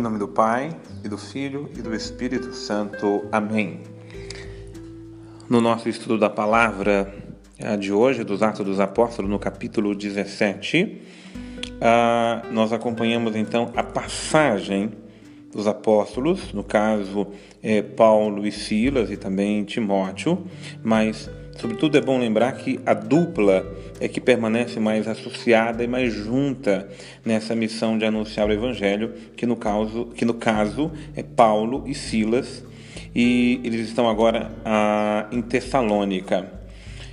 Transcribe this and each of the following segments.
Em nome do Pai, e do Filho e do Espírito Santo. Amém. No nosso estudo da palavra eh, de hoje, dos Atos dos Apóstolos, no capítulo 17, ah, nós acompanhamos então a passagem dos apóstolos, no caso é, Paulo e Silas e também Timóteo, mas sobretudo é bom lembrar que a dupla é que permanece mais associada e mais junta nessa missão de anunciar o evangelho, que no caso, que no caso é Paulo e Silas, e eles estão agora ah, em Tessalônica.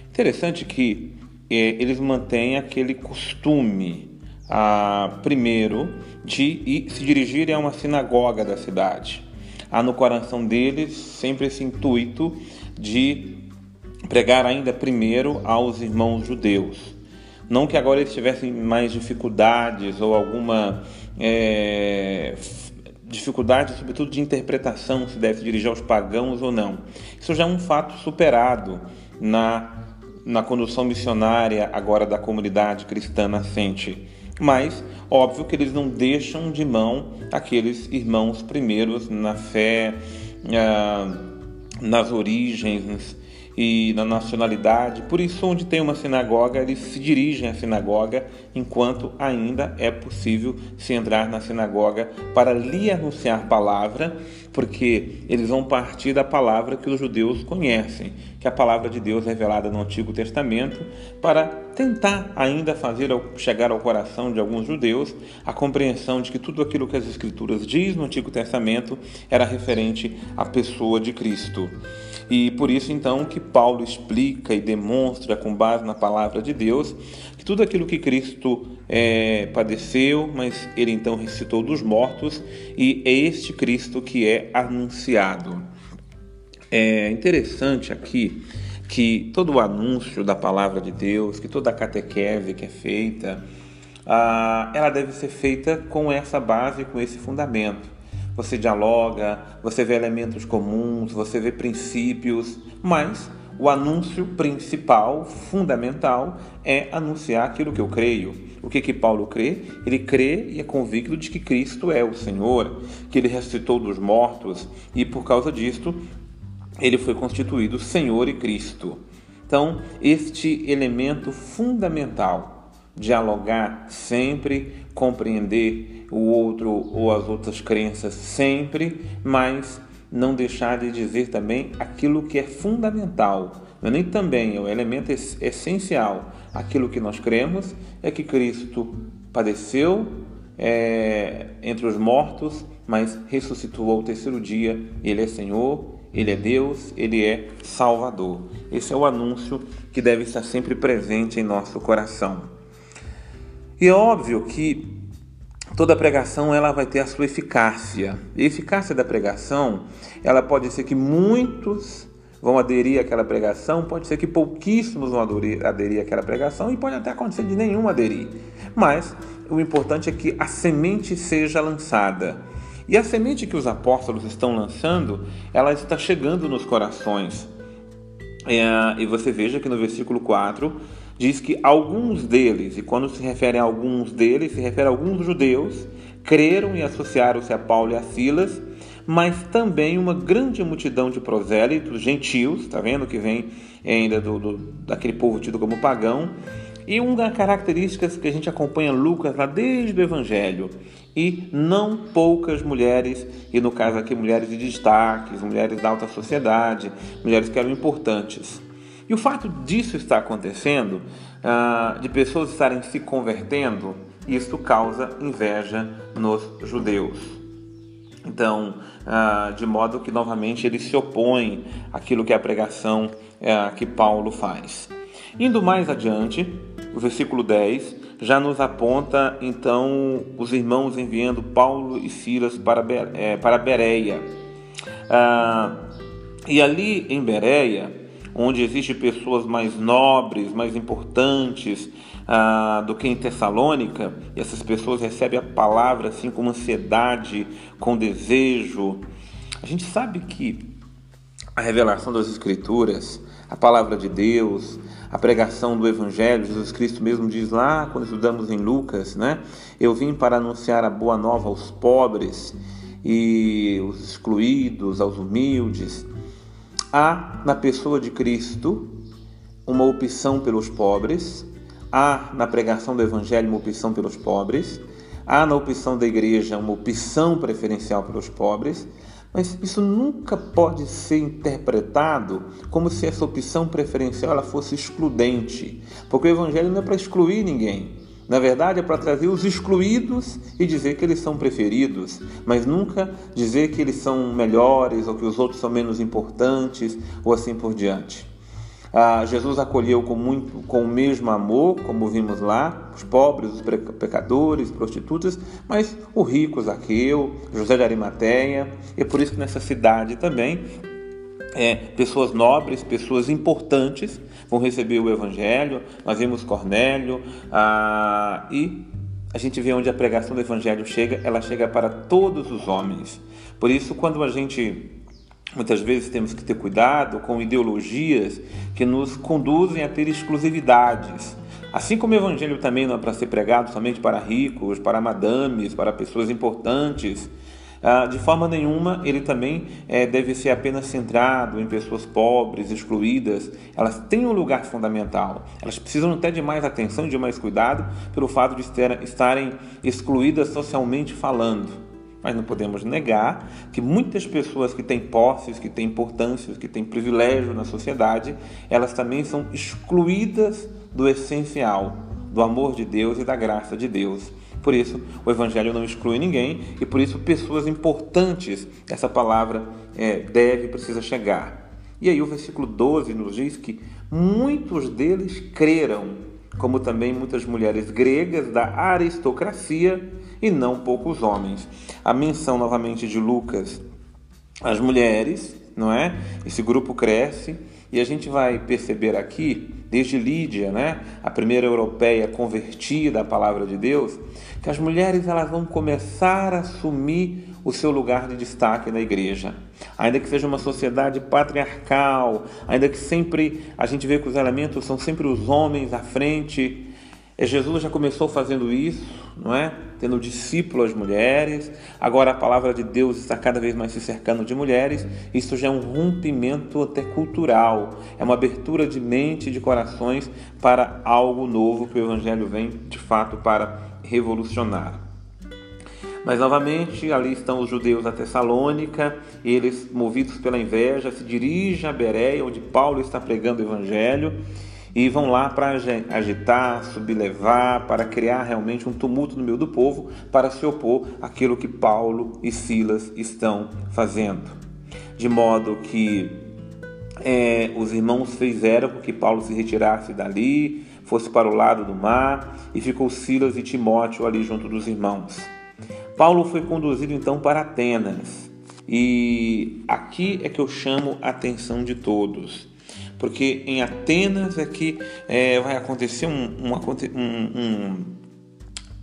Interessante que é, eles mantêm aquele costume ah, primeiro, de ir, se dirigirem a uma sinagoga da cidade. Há no coração deles sempre esse intuito de pregar ainda primeiro aos irmãos judeus. Não que agora eles tivessem mais dificuldades ou alguma é, dificuldade, sobretudo de interpretação, se deve dirigir aos pagãos ou não. Isso já é um fato superado na, na condução missionária agora da comunidade cristã nascente. Mas, óbvio que eles não deixam de mão aqueles irmãos primeiros na fé, ah, nas origens e na nacionalidade. Por isso, onde tem uma sinagoga, eles se dirigem à sinagoga enquanto ainda é possível se entrar na sinagoga para lhe anunciar palavra, porque eles vão partir da palavra que os judeus conhecem, que é a palavra de Deus revelada no Antigo Testamento, para tentar ainda fazer chegar ao coração de alguns judeus a compreensão de que tudo aquilo que as Escrituras diz no Antigo Testamento era referente à pessoa de Cristo. E por isso então que Paulo explica e demonstra com base na palavra de Deus que tudo aquilo que Cristo é, padeceu, mas ele então ressuscitou dos mortos e é este Cristo que é anunciado. É interessante aqui que todo o anúncio da palavra de Deus, que toda a catequese que é feita, ah, ela deve ser feita com essa base, com esse fundamento você dialoga, você vê elementos comuns, você vê princípios, mas o anúncio principal, fundamental, é anunciar aquilo que eu creio. O que que Paulo crê? Ele crê e é convicto de que Cristo é o Senhor, que ele ressuscitou dos mortos e por causa disto ele foi constituído Senhor e Cristo. Então, este elemento fundamental, dialogar sempre, compreender o outro ou as outras crenças sempre, mas não deixar de dizer também aquilo que é fundamental, não é nem também, é o elemento essencial. Aquilo que nós cremos é que Cristo padeceu é, entre os mortos, mas ressuscitou ao terceiro dia. Ele é Senhor, Ele é Deus, Ele é Salvador. Esse é o anúncio que deve estar sempre presente em nosso coração. E é óbvio que toda pregação ela vai ter a sua eficácia. E a eficácia da pregação, ela pode ser que muitos vão aderir àquela pregação, pode ser que pouquíssimos vão aderir, aderir àquela pregação e pode até acontecer de nenhum aderir. Mas o importante é que a semente seja lançada. E a semente que os apóstolos estão lançando, ela está chegando nos corações. É, e você veja que no versículo 4 diz que alguns deles, e quando se refere a alguns deles, se refere a alguns judeus, creram e associaram-se a Paulo e a Silas, mas também uma grande multidão de prosélitos, gentios, está vendo que vem ainda do, do, daquele povo tido como pagão, e uma das características que a gente acompanha Lucas lá desde o Evangelho, e não poucas mulheres, e no caso aqui mulheres de destaques, mulheres da alta sociedade, mulheres que eram importantes. E o fato disso estar acontecendo, ah, de pessoas estarem se convertendo, isso causa inveja nos judeus. Então, ah, de modo que novamente eles se opõem àquilo que é a pregação ah, que Paulo faz. Indo mais adiante, o versículo 10 já nos aponta então os irmãos enviando Paulo e Silas para, é, para Bereia. e ali em Bereia, onde existem pessoas mais nobres, mais importantes ah, do que em Tessalônica, e essas pessoas recebem a palavra assim com ansiedade, com desejo. A gente sabe que a revelação das Escrituras, a palavra de Deus, a pregação do Evangelho, Jesus Cristo mesmo diz lá, quando estudamos em Lucas, né? Eu vim para anunciar a boa nova aos pobres e os excluídos, aos humildes. Há na pessoa de Cristo uma opção pelos pobres, há na pregação do Evangelho uma opção pelos pobres, há na opção da igreja uma opção preferencial pelos pobres, mas isso nunca pode ser interpretado como se essa opção preferencial ela fosse excludente, porque o Evangelho não é para excluir ninguém. Na verdade, é para trazer os excluídos e dizer que eles são preferidos, mas nunca dizer que eles são melhores ou que os outros são menos importantes ou assim por diante. Ah, Jesus acolheu com muito, com o mesmo amor, como vimos lá, os pobres, os pecadores, prostitutas, mas o rico Zaqueu, José de Arimateia, e é por isso que nessa cidade também é, pessoas nobres, pessoas importantes vão receber o Evangelho. Nós vimos Cornélio ah, e a gente vê onde a pregação do Evangelho chega, ela chega para todos os homens. Por isso, quando a gente Muitas vezes temos que ter cuidado com ideologias que nos conduzem a ter exclusividades. Assim como o evangelho também não é para ser pregado somente para ricos, para madames, para pessoas importantes, de forma nenhuma ele também eh, deve ser apenas centrado em pessoas pobres, excluídas. Elas têm um lugar fundamental. Elas precisam até de mais atenção e de mais cuidado pelo fato de estarem excluídas socialmente falando. Mas não podemos negar que muitas pessoas que têm posses, que têm importância, que têm privilégio na sociedade, elas também são excluídas do essencial, do amor de Deus e da graça de Deus. Por isso, o Evangelho não exclui ninguém e por isso pessoas importantes, essa palavra é, deve, precisa chegar. E aí o versículo 12 nos diz que muitos deles creram como também muitas mulheres gregas da aristocracia e não poucos homens. A menção novamente de Lucas as mulheres, não é? Esse grupo cresce e a gente vai perceber aqui, desde Lídia, né, a primeira europeia convertida à palavra de Deus, que as mulheres elas vão começar a assumir o seu lugar de destaque na igreja. Ainda que seja uma sociedade patriarcal, ainda que sempre a gente vê que os elementos são sempre os homens à frente, Jesus já começou fazendo isso, não é? Tendo discípulos mulheres. Agora a palavra de Deus está cada vez mais se cercando de mulheres. Isso já é um rompimento até cultural. É uma abertura de mente e de corações para algo novo que o Evangelho vem de fato para revolucionar. Mas novamente ali estão os judeus da Tessalônica, eles, movidos pela inveja, se dirigem a Bereia, onde Paulo está pregando o Evangelho e vão lá para agitar, sublevar, para criar realmente um tumulto no meio do povo, para se opor àquilo que Paulo e Silas estão fazendo. De modo que é, os irmãos fizeram com que Paulo se retirasse dali, fosse para o lado do mar, e ficou Silas e Timóteo ali junto dos irmãos. Paulo foi conduzido então para Atenas, e aqui é que eu chamo a atenção de todos porque em Atenas é que é, vai acontecer um, um, um,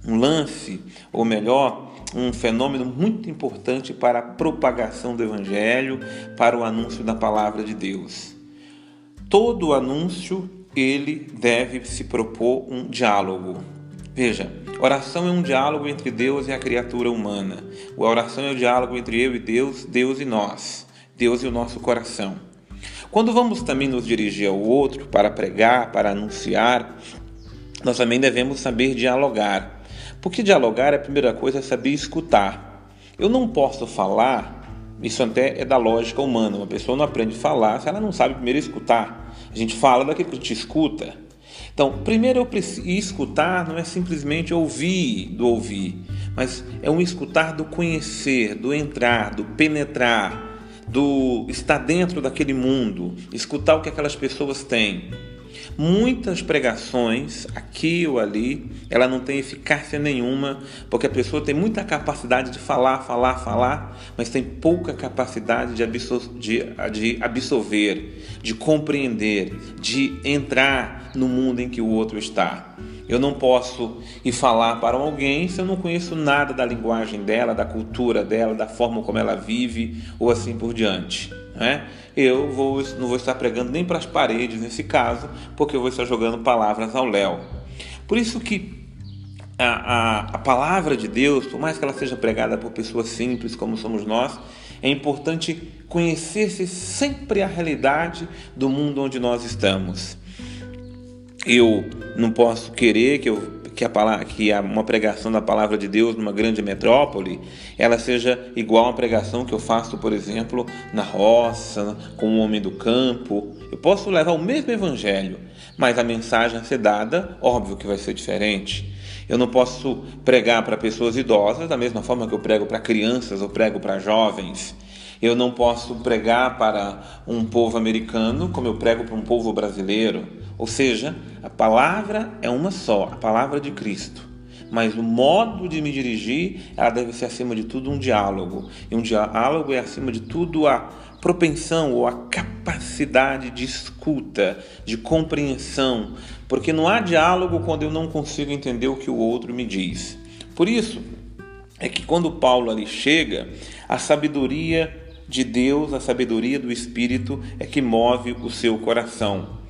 um lance, ou melhor, um fenômeno muito importante para a propagação do Evangelho, para o anúncio da palavra de Deus. Todo anúncio ele deve se propor um diálogo. Veja, oração é um diálogo entre Deus e a criatura humana. A oração é o diálogo entre eu e Deus, Deus e nós, Deus e o nosso coração. Quando vamos também nos dirigir ao outro para pregar, para anunciar, nós também devemos saber dialogar. Porque dialogar, a primeira coisa, é saber escutar. Eu não posso falar, isso até é da lógica humana. Uma pessoa não aprende a falar se ela não sabe primeiro escutar. A gente fala daquilo que a gente escuta. Então, primeiro eu preciso escutar não é simplesmente ouvir do ouvir, mas é um escutar do conhecer, do entrar, do penetrar do estar dentro daquele mundo, escutar o que aquelas pessoas têm. Muitas pregações, aqui ou ali, ela não tem eficácia nenhuma, porque a pessoa tem muita capacidade de falar, falar, falar, mas tem pouca capacidade de, absor de, de absorver, de compreender, de entrar no mundo em que o outro está. Eu não posso ir falar para alguém se eu não conheço nada da linguagem dela, da cultura dela, da forma como ela vive ou assim por diante. Né? Eu vou, não vou estar pregando nem para as paredes nesse caso, porque eu vou estar jogando palavras ao léu. Por isso que a, a, a palavra de Deus, por mais que ela seja pregada por pessoas simples como somos nós, é importante conhecer-se sempre a realidade do mundo onde nós estamos. Eu não posso querer que eu que, a palavra, que uma pregação da palavra de Deus numa grande metrópole ela seja igual a uma pregação que eu faço, por exemplo, na roça, com um homem do campo. Eu posso levar o mesmo evangelho, mas a mensagem a ser dada, óbvio que vai ser diferente. Eu não posso pregar para pessoas idosas da mesma forma que eu prego para crianças ou prego para jovens. Eu não posso pregar para um povo americano como eu prego para um povo brasileiro. Ou seja, a palavra é uma só, a palavra de Cristo. Mas o modo de me dirigir, ela deve ser acima de tudo um diálogo. E um diálogo é acima de tudo a propensão ou a capacidade de escuta, de compreensão, porque não há diálogo quando eu não consigo entender o que o outro me diz. Por isso é que quando Paulo ali chega, a sabedoria de Deus, a sabedoria do Espírito é que move o seu coração.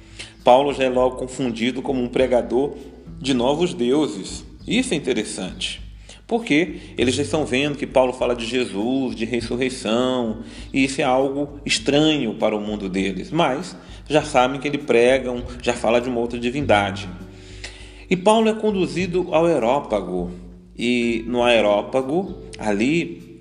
Paulo já é logo confundido como um pregador de novos deuses. Isso é interessante. Porque eles já estão vendo que Paulo fala de Jesus, de ressurreição, e isso é algo estranho para o mundo deles, mas já sabem que ele prega, já fala de uma outra divindade. E Paulo é conduzido ao Aerópago, e no Aerópago, ali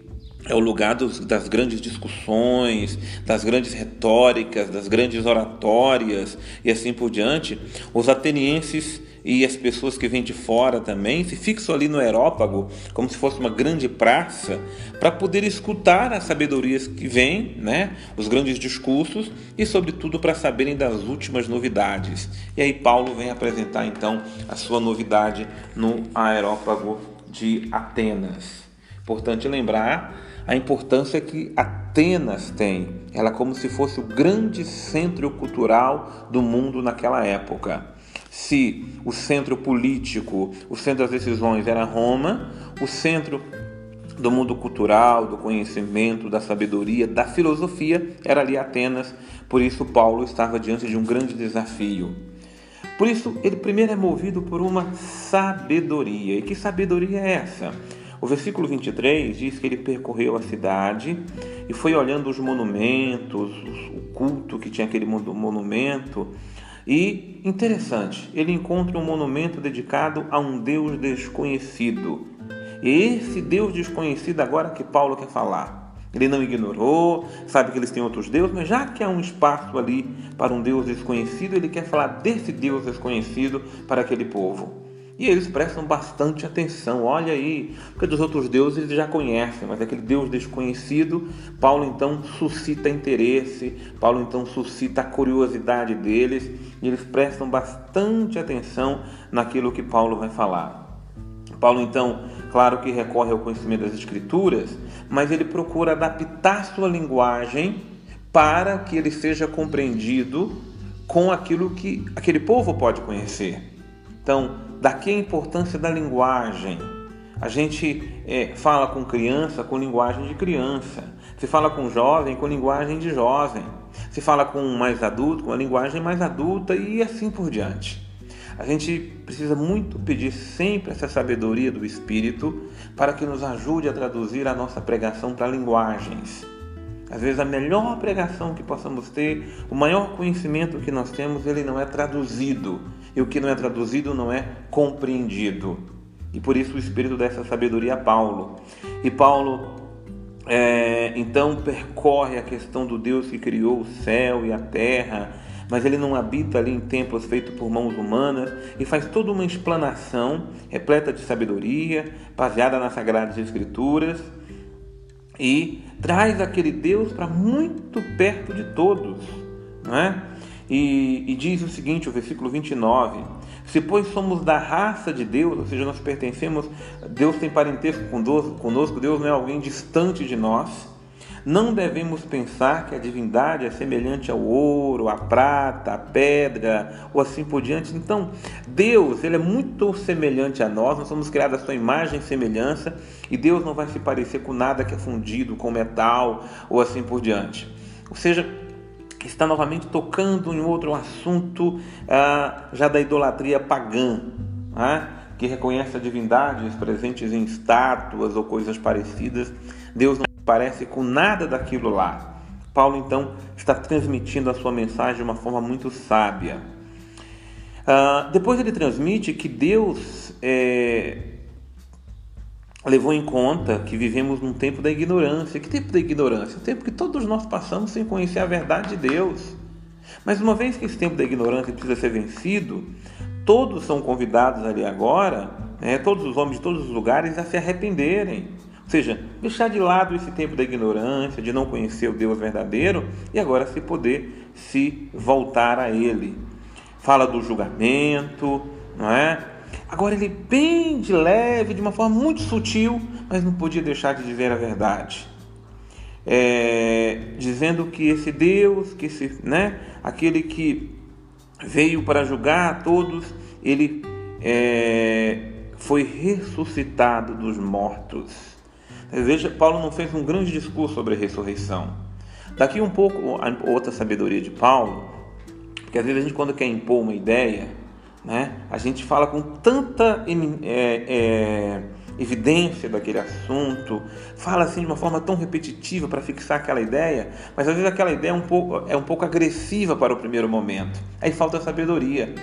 é o lugar dos, das grandes discussões, das grandes retóricas, das grandes oratórias e assim por diante. Os atenienses e as pessoas que vêm de fora também se fixam ali no aerópago, como se fosse uma grande praça, para poder escutar as sabedorias que vêm, né, os grandes discursos e, sobretudo, para saberem das últimas novidades. E aí Paulo vem apresentar então a sua novidade no aerópago de Atenas. Importante lembrar a importância que Atenas tem. Ela é como se fosse o grande centro cultural do mundo naquela época. Se o centro político, o centro das decisões era Roma, o centro do mundo cultural, do conhecimento, da sabedoria, da filosofia era ali Atenas. Por isso Paulo estava diante de um grande desafio. Por isso ele primeiro é movido por uma sabedoria. E que sabedoria é essa? O versículo 23 diz que ele percorreu a cidade e foi olhando os monumentos, o culto que tinha aquele monumento. E interessante, ele encontra um monumento dedicado a um Deus desconhecido. E esse Deus desconhecido agora que Paulo quer falar. Ele não ignorou, sabe que eles têm outros deuses, mas já que há um espaço ali para um Deus desconhecido, ele quer falar desse Deus desconhecido para aquele povo. E eles prestam bastante atenção. Olha aí, porque dos outros deuses eles já conhecem, mas aquele Deus desconhecido, Paulo então suscita interesse, Paulo então suscita a curiosidade deles, e eles prestam bastante atenção naquilo que Paulo vai falar. Paulo então, claro que recorre ao conhecimento das escrituras, mas ele procura adaptar sua linguagem para que ele seja compreendido com aquilo que aquele povo pode conhecer. Então, Daqui a importância da linguagem. A gente é, fala com criança com linguagem de criança. Se fala com jovem com linguagem de jovem. Se fala com mais adulto com a linguagem mais adulta e assim por diante. A gente precisa muito pedir sempre essa sabedoria do Espírito para que nos ajude a traduzir a nossa pregação para linguagens. Às vezes a melhor pregação que possamos ter, o maior conhecimento que nós temos, ele não é traduzido e o que não é traduzido não é compreendido. E por isso o Espírito dessa sabedoria a Paulo. E Paulo é, então percorre a questão do Deus que criou o céu e a terra, mas ele não habita ali em templos feitos por mãos humanas e faz toda uma explanação repleta de sabedoria, baseada nas Sagradas Escrituras e traz aquele Deus para muito perto de todos, não é? E, e, diz o seguinte, o versículo 29: Se, pois, somos da raça de Deus, ou seja, nós pertencemos, Deus tem parentesco conosco, Deus não é alguém distante de nós, não devemos pensar que a divindade é semelhante ao ouro, à prata, à pedra, ou assim por diante. Então, Deus, ele é muito semelhante a nós, nós somos criados à sua imagem e semelhança, e Deus não vai se parecer com nada que é fundido, com metal, ou assim por diante. Ou seja, está novamente tocando em outro assunto ah, já da idolatria pagã, ah, que reconhece a divindade presentes em estátuas ou coisas parecidas, Deus não parece com nada daquilo lá. Paulo então está transmitindo a sua mensagem de uma forma muito sábia. Uh, depois ele transmite que Deus é, levou em conta que vivemos num tempo da ignorância. Que tempo da ignorância? O tempo que todos nós passamos sem conhecer a verdade de Deus. Mas uma vez que esse tempo da ignorância precisa ser vencido, todos são convidados ali agora, né, todos os homens de todos os lugares, a se arrependerem. Ou seja, deixar de lado esse tempo da ignorância, de não conhecer o Deus verdadeiro e agora se poder se voltar a Ele. Fala do julgamento, não é? Agora ele bem de leve, de uma forma muito sutil, mas não podia deixar de ver a verdade. É, dizendo que esse Deus, que esse, né, aquele que veio para julgar a todos, ele é, foi ressuscitado dos mortos. Veja, Paulo não fez um grande discurso sobre a ressurreição. Daqui um pouco outra sabedoria de Paulo, porque às vezes a gente quando quer impor uma ideia, né, a gente fala com tanta é, é, evidência daquele assunto, fala assim de uma forma tão repetitiva para fixar aquela ideia, mas às vezes aquela ideia é um pouco, é um pouco agressiva para o primeiro momento. Aí falta sabedoria.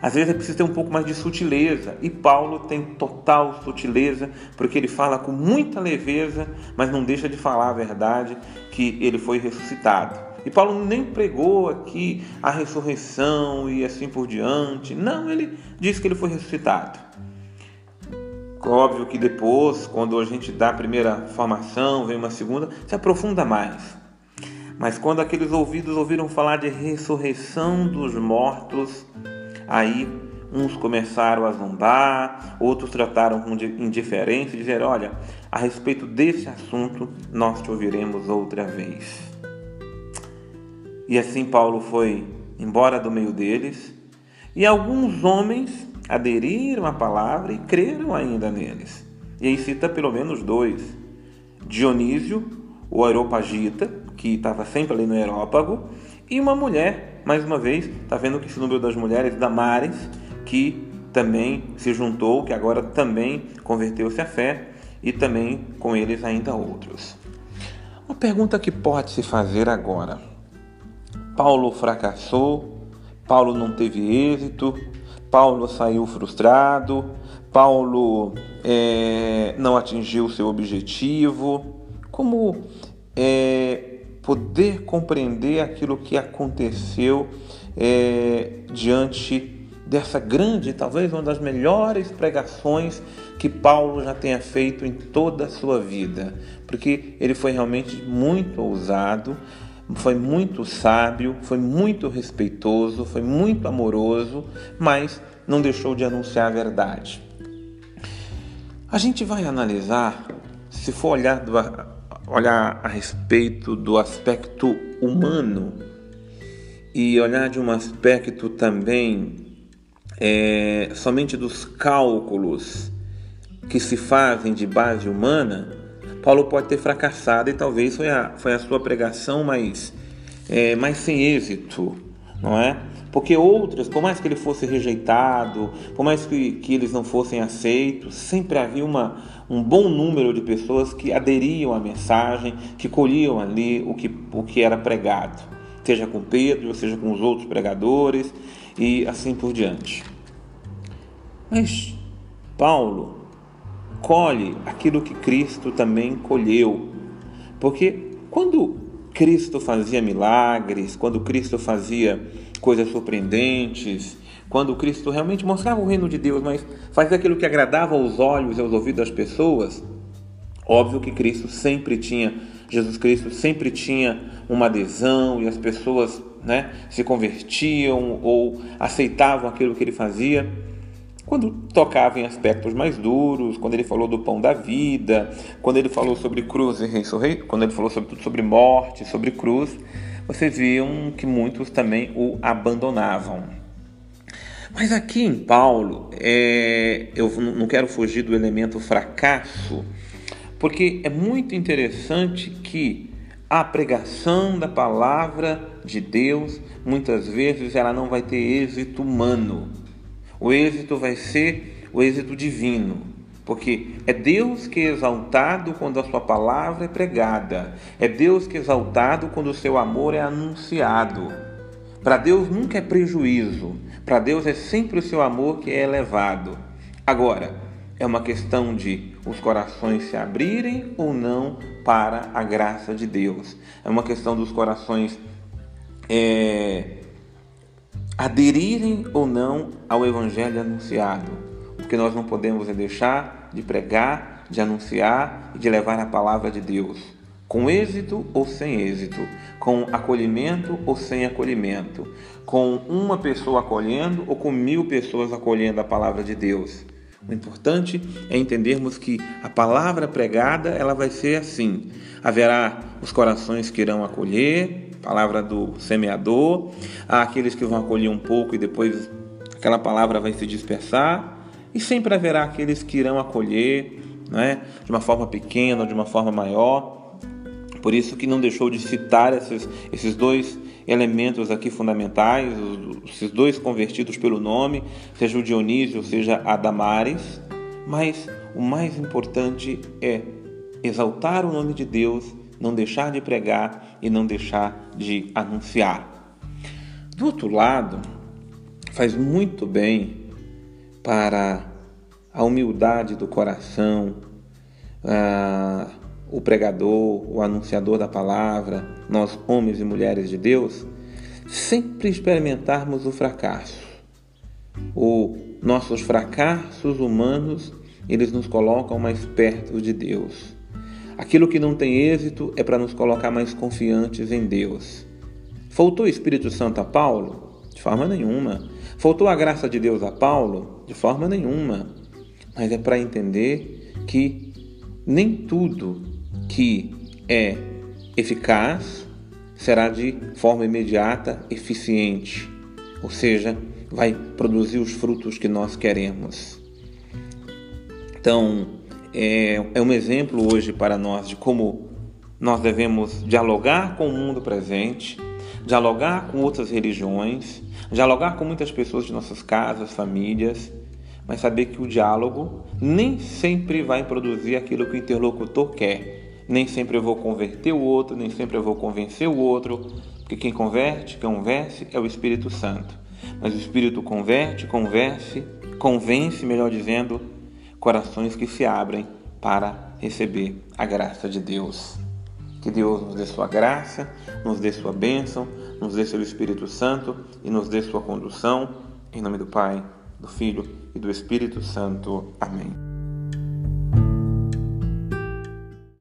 Às vezes é preciso ter um pouco mais de sutileza, e Paulo tem total sutileza, porque ele fala com muita leveza, mas não deixa de falar a verdade que ele foi ressuscitado. E Paulo nem pregou aqui a ressurreição e assim por diante. Não, ele diz que ele foi ressuscitado. Óbvio que depois, quando a gente dá a primeira formação, vem uma segunda, se aprofunda mais. Mas quando aqueles ouvidos ouviram falar de ressurreição dos mortos, aí uns começaram a zombar, outros trataram com indiferença e disseram: Olha, a respeito desse assunto, nós te ouviremos outra vez. E assim Paulo foi embora do meio deles, e alguns homens aderiram à palavra e creram ainda neles. E aí cita pelo menos dois: Dionísio, o aeropagita, que estava sempre ali no aerópago, e uma mulher, mais uma vez, está vendo que esse número das mulheres, Damares, que também se juntou, que agora também converteu-se à fé, e também com eles ainda outros. Uma pergunta que pode se fazer agora: Paulo fracassou, Paulo não teve êxito, Paulo saiu frustrado, Paulo é, não atingiu seu objetivo. Como é, poder compreender aquilo que aconteceu é, diante dessa grande, talvez uma das melhores pregações que Paulo já tenha feito em toda a sua vida, porque ele foi realmente muito ousado, foi muito sábio, foi muito respeitoso, foi muito amoroso, mas não deixou de anunciar a verdade. A gente vai analisar, se for olhar, do, olhar a respeito do aspecto humano e olhar de um aspecto também é, somente dos cálculos que se fazem de base humana, Paulo pode ter fracassado e talvez foi a, foi a sua pregação mais, é, mais sem êxito, não é? Porque outras, por mais que ele fosse rejeitado, por mais que, que eles não fossem aceitos, sempre havia uma, um bom número de pessoas que aderiam à mensagem, que colhiam ali o que, o que era pregado, seja com Pedro, seja com os outros pregadores e assim por diante. Mas Paulo colhe aquilo que Cristo também colheu. Porque quando Cristo fazia milagres, quando Cristo fazia coisas surpreendentes, quando Cristo realmente mostrava o reino de Deus, mas fazia aquilo que agradava aos olhos e aos ouvidos das pessoas, óbvio que Cristo sempre tinha, Jesus Cristo sempre tinha uma adesão e as pessoas né, se convertiam ou aceitavam aquilo que ele fazia. Quando tocava em aspectos mais duros, quando ele falou do pão da vida, quando ele falou sobre cruz e ressurreição, quando ele falou sobre, morte, sobre cruz, vocês viam que muitos também o abandonavam. Mas aqui em Paulo, é, eu não quero fugir do elemento fracasso, porque é muito interessante que a pregação da palavra de Deus, muitas vezes, ela não vai ter êxito humano o êxito vai ser o êxito divino, porque é Deus que é exaltado quando a sua palavra é pregada, é Deus que é exaltado quando o seu amor é anunciado. Para Deus nunca é prejuízo, para Deus é sempre o seu amor que é elevado. Agora, é uma questão de os corações se abrirem ou não para a graça de Deus. É uma questão dos corações é, aderirem ou não ao Evangelho anunciado. Porque nós não podemos deixar de pregar, de anunciar e de levar a palavra de Deus, com êxito ou sem êxito, com acolhimento ou sem acolhimento, com uma pessoa acolhendo ou com mil pessoas acolhendo a palavra de Deus. O importante é entendermos que a palavra pregada ela vai ser assim. Haverá os corações que irão acolher, palavra do semeador, há aqueles que vão acolher um pouco e depois aquela palavra vai se dispersar, e sempre haverá aqueles que irão acolher, né, de uma forma pequena ou de uma forma maior. Por isso que não deixou de citar esses, esses dois elementos aqui fundamentais, esses dois convertidos pelo nome, seja o Dionísio, seja a Damares, mas o mais importante é exaltar o nome de Deus, não deixar de pregar e não deixar de anunciar. Do outro lado, faz muito bem para a humildade do coração, o pregador, o anunciador da palavra, nós homens e mulheres de Deus, sempre experimentarmos o fracasso. Os nossos fracassos humanos, eles nos colocam mais perto de Deus. Aquilo que não tem êxito é para nos colocar mais confiantes em Deus. Faltou o Espírito Santo a Paulo? De forma nenhuma. Faltou a graça de Deus a Paulo? De forma nenhuma. Mas é para entender que nem tudo que é eficaz será de forma imediata eficiente, ou seja, vai produzir os frutos que nós queremos. Então, é, é um exemplo hoje para nós de como nós devemos dialogar com o mundo presente, dialogar com outras religiões, dialogar com muitas pessoas de nossas casas, famílias, mas saber que o diálogo nem sempre vai produzir aquilo que o interlocutor quer nem sempre eu vou converter o outro, nem sempre eu vou convencer o outro, porque quem converte, convence é o Espírito Santo. Mas o Espírito converte, converse, convence, melhor dizendo, corações que se abrem para receber a graça de Deus. Que Deus nos dê sua graça, nos dê sua bênção, nos dê seu Espírito Santo e nos dê sua condução. Em nome do Pai, do Filho e do Espírito Santo. Amém.